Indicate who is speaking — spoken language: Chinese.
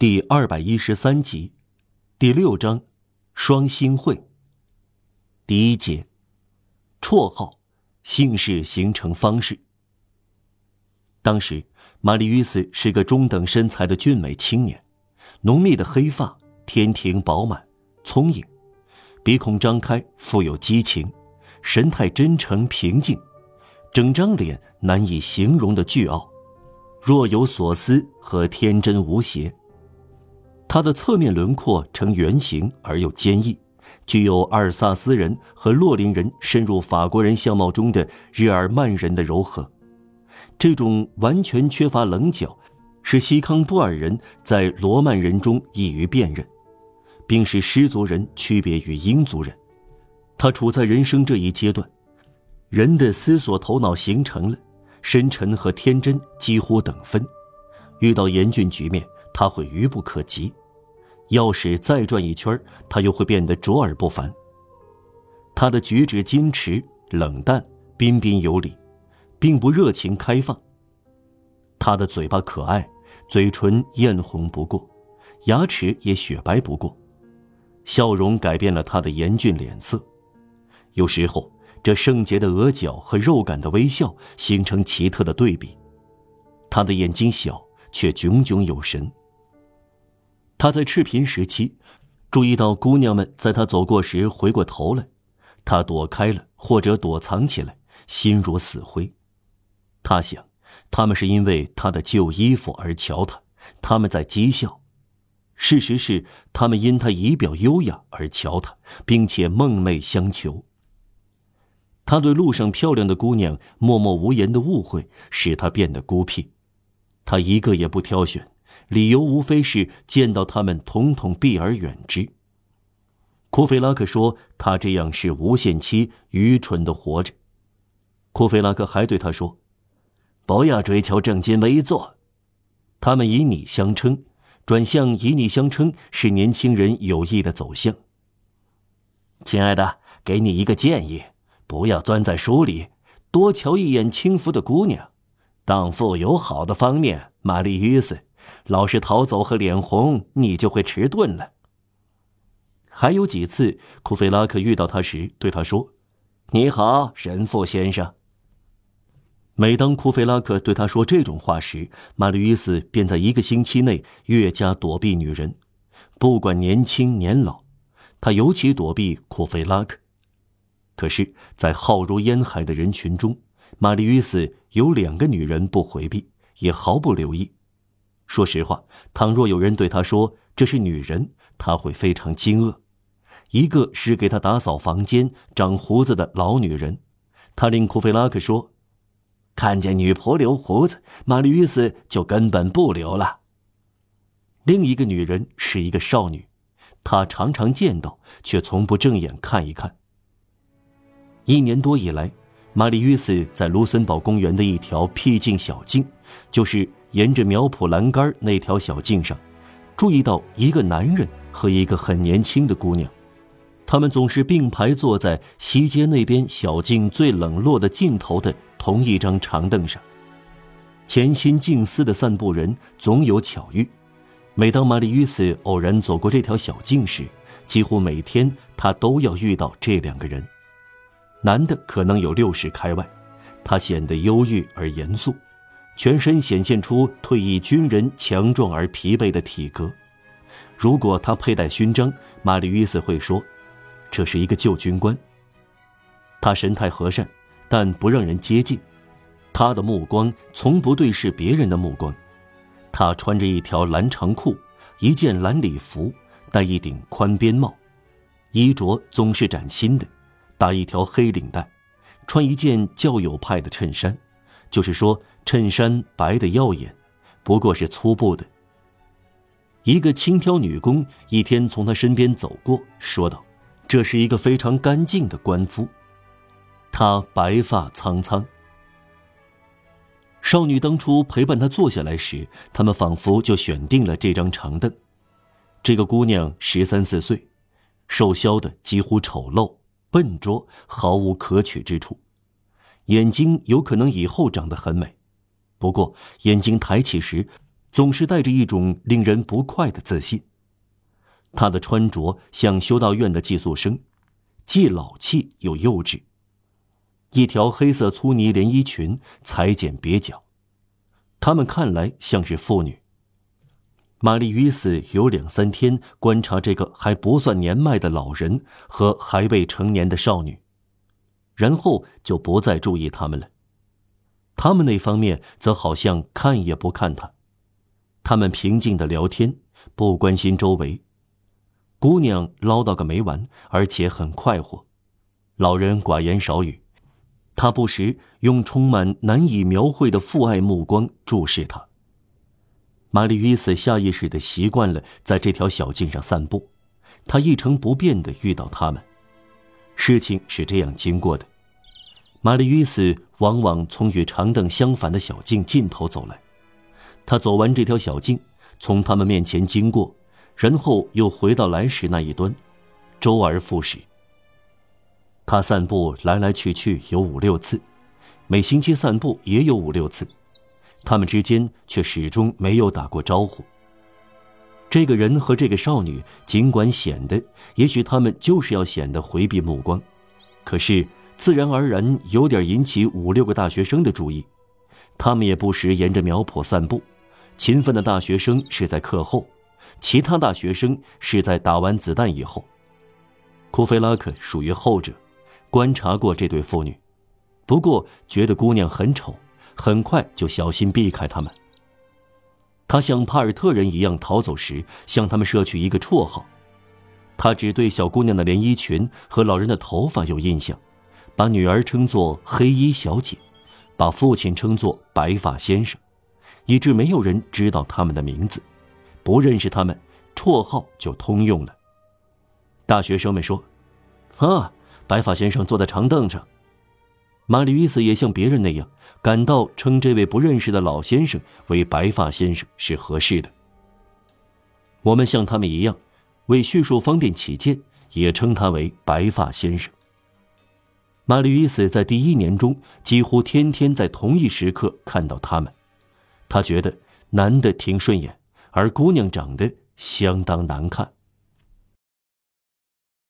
Speaker 1: 第二百一十三集，第六章，双星会。第一节，绰号，姓氏形成方式。当时，玛丽与斯是个中等身材的俊美青年，浓密的黑发，天庭饱满，聪颖，鼻孔张开，富有激情，神态真诚平静，整张脸难以形容的倨傲。若有所思和天真无邪。他的侧面轮廓呈圆形而又坚毅，具有阿尔萨斯人和洛林人深入法国人相貌中的日耳曼人的柔和。这种完全缺乏棱角，使西康布尔人在罗曼人中易于辨认，并使狮族人区别于英族人。他处在人生这一阶段，人的思索头脑形成了。深沉和天真几乎等分，遇到严峻局面，他会愚不可及；要是再转一圈，他又会变得卓尔不凡。他的举止矜持、冷淡、彬彬有礼，并不热情开放。他的嘴巴可爱，嘴唇艳红不过，牙齿也雪白不过，笑容改变了他的严峻脸色。有时候。这圣洁的额角和肉感的微笑形成奇特的对比，他的眼睛小却炯炯有神。他在赤贫时期，注意到姑娘们在他走过时回过头来，他躲开了或者躲藏起来，心如死灰。他想，他们是因为他的旧衣服而瞧他，他们在讥笑。事实是，他们因他仪表优雅而瞧他，并且梦寐相求。他对路上漂亮的姑娘默默无言的误会，使他变得孤僻。他一个也不挑选，理由无非是见到他们，统统避而远之。库菲拉克说：“他这样是无限期愚蠢的活着。”库菲拉克还对他说：“不要追求正襟危坐。”他们以你相称，转向以你相称是年轻人有益的走向。亲爱的，给你一个建议。不要钻在书里，多瞧一眼轻浮的姑娘。荡妇有好的方面，玛丽约斯，老是逃走和脸红，你就会迟钝了。还有几次，库菲拉克遇到他时，对他说：“你好，神父先生。”每当库菲拉克对他说这种话时，玛丽约斯便在一个星期内越加躲避女人，不管年轻年老，他尤其躲避库菲拉克。可是，在浩如烟海的人群中，玛丽约斯有两个女人不回避，也毫不留意。说实话，倘若有人对他说这是女人，他会非常惊愕。一个是给他打扫房间、长胡子的老女人，他令库菲拉克说：“看见女仆留胡子，玛丽约斯就根本不留了。”另一个女人是一个少女，他常常见到，却从不正眼看一看。一年多以来，玛丽约斯在卢森堡公园的一条僻静小径，就是沿着苗圃栏杆那条小径上，注意到一个男人和一个很年轻的姑娘，他们总是并排坐在西街那边小径最冷落的尽头的同一张长凳上。潜心静思的散步人总有巧遇，每当玛丽约斯偶然走过这条小径时，几乎每天他都要遇到这两个人。男的可能有六十开外，他显得忧郁而严肃，全身显现出退役军人强壮而疲惫的体格。如果他佩戴勋章，玛丽·约瑟会说：“这是一个旧军官。”他神态和善，但不让人接近。他的目光从不对视别人的目光。他穿着一条蓝长裤，一件蓝礼服，戴一顶宽边帽，衣着总是崭新的。打一条黑领带，穿一件较有派的衬衫，就是说衬衫白的耀眼，不过是粗布的。一个轻佻女工一天从他身边走过，说道：“这是一个非常干净的官夫。”他白发苍苍。少女当初陪伴他坐下来时，他们仿佛就选定了这张长凳。这个姑娘十三四岁，瘦削的几乎丑陋。笨拙，毫无可取之处。眼睛有可能以后长得很美，不过眼睛抬起时，总是带着一种令人不快的自信。他的穿着像修道院的寄宿生，既老气又幼稚。一条黑色粗呢连衣裙，裁剪蹩脚，他们看来像是妇女。玛丽·于斯有两三天观察这个还不算年迈的老人和还未成年的少女，然后就不再注意他们了。他们那方面则好像看也不看他，他们平静的聊天，不关心周围。姑娘唠叨个没完，而且很快活。老人寡言少语。他不时用充满难以描绘的父爱目光注视他。玛丽·约瑟下意识的习惯了在这条小径上散步，他一成不变的遇到他们。事情是这样经过的：玛丽·约斯往往从与长凳相反的小径尽头走来，他走完这条小径，从他们面前经过，然后又回到来时那一端，周而复始。他散步来来去去有五六次，每星期散步也有五六次，他们之间却始终没有打过招呼。这个人和这个少女，尽管显得，也许他们就是要显得回避目光，可是自然而然有点引起五六个大学生的注意。他们也不时沿着苗圃散步，勤奋的大学生是在课后，其他大学生是在打完子弹以后。库菲拉克属于后者。观察过这对父女，不过觉得姑娘很丑，很快就小心避开他们。他像帕尔特人一样逃走时，向他们摄取一个绰号。他只对小姑娘的连衣裙和老人的头发有印象，把女儿称作黑衣小姐，把父亲称作白发先生，以致没有人知道他们的名字，不认识他们，绰号就通用了。大学生们说：“啊。”白发先生坐在长凳上，玛丽·约瑟也像别人那样感到称这位不认识的老先生为白发先生是合适的。我们像他们一样，为叙述方便起见，也称他为白发先生。玛丽·约瑟在第一年中几乎天天在同一时刻看到他们，他觉得男的挺顺眼，而姑娘长得相当难看。